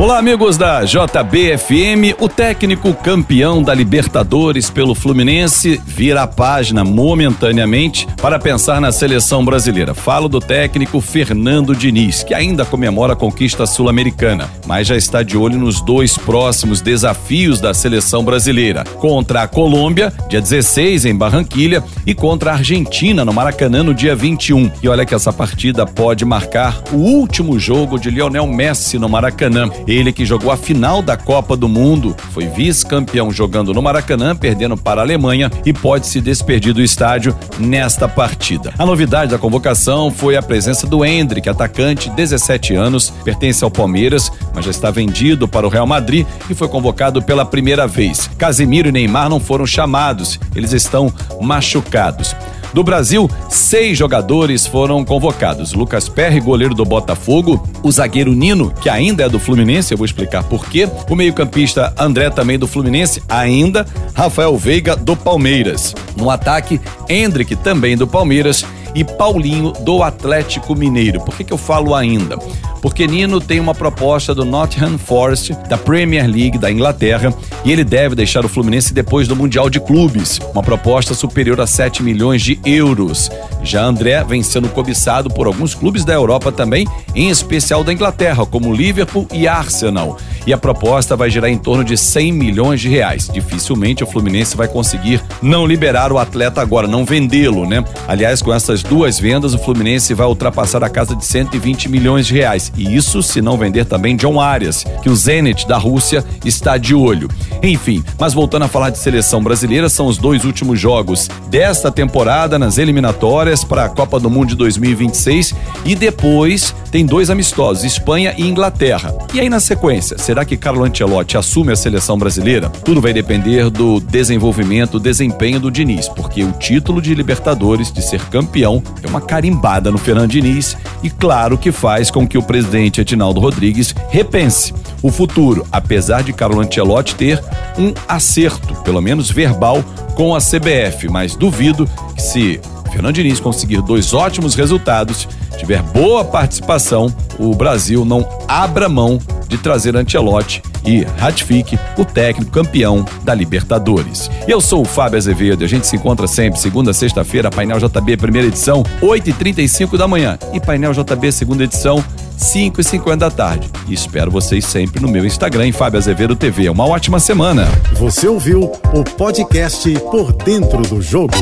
Olá, amigos da JBFM. O técnico campeão da Libertadores pelo Fluminense vira a página momentaneamente para pensar na seleção brasileira. Falo do técnico Fernando Diniz, que ainda comemora a conquista sul-americana, mas já está de olho nos dois próximos desafios da seleção brasileira: contra a Colômbia, dia 16 em Barranquilha, e contra a Argentina no Maracanã no dia 21. E olha que essa partida pode marcar o último jogo de Lionel Messi no Maracanã. Ele que jogou a final da Copa do Mundo, foi vice-campeão jogando no Maracanã, perdendo para a Alemanha e pode se despedir do estádio nesta partida. A novidade da convocação foi a presença do Hendrick, atacante, 17 anos, pertence ao Palmeiras, mas já está vendido para o Real Madrid e foi convocado pela primeira vez. Casemiro e Neymar não foram chamados, eles estão machucados. Do Brasil, seis jogadores foram convocados. Lucas Perry, goleiro do Botafogo, o zagueiro Nino, que ainda é do Fluminense, eu vou explicar por quê. O meio-campista André, também do Fluminense, ainda. Rafael Veiga, do Palmeiras. No ataque, Hendrick, também do Palmeiras. E Paulinho, do Atlético Mineiro. Por que, que eu falo ainda? porque Nino tem uma proposta do Nottingham Forest, da Premier League da Inglaterra, e ele deve deixar o Fluminense depois do Mundial de Clubes, uma proposta superior a 7 milhões de euros. Já André vem sendo cobiçado por alguns clubes da Europa também, em especial da Inglaterra, como Liverpool e Arsenal. E a proposta vai girar em torno de 100 milhões de reais. Dificilmente o Fluminense vai conseguir não liberar o atleta agora, não vendê-lo, né? Aliás, com essas duas vendas, o Fluminense vai ultrapassar a casa de 120 milhões de reais. E isso se não vender também John Arias, que o Zenit da Rússia está de olho. Enfim, mas voltando a falar de seleção brasileira, são os dois últimos jogos desta temporada nas eliminatórias para a Copa do Mundo de 2026 e depois tem dois amistosos, Espanha e Inglaterra. E aí na sequência, será que Carlo Ancelotti assume a seleção brasileira? Tudo vai depender do desenvolvimento, desempenho do Diniz, porque o título de Libertadores, de ser campeão, é uma carimbada no Fernando Diniz e claro que faz com que o presidente Edinaldo Rodrigues repense o futuro, apesar de Carlo Ancelotti ter um acerto, pelo menos verbal, com a CBF, mas duvido que se Fernando Diniz conseguir dois ótimos resultados, tiver boa participação, o Brasil não abra mão de trazer Ancelotti e ratifique o técnico campeão da Libertadores. Eu sou o Fábio Azevedo, a gente se encontra sempre segunda, sexta-feira, Painel JB, primeira edição, 8h35 da manhã e Painel JB, segunda edição, 5 e 50 da tarde. E espero vocês sempre no meu Instagram, Fábio Azevedo TV. Uma ótima semana. Você ouviu o podcast Por Dentro do Jogo.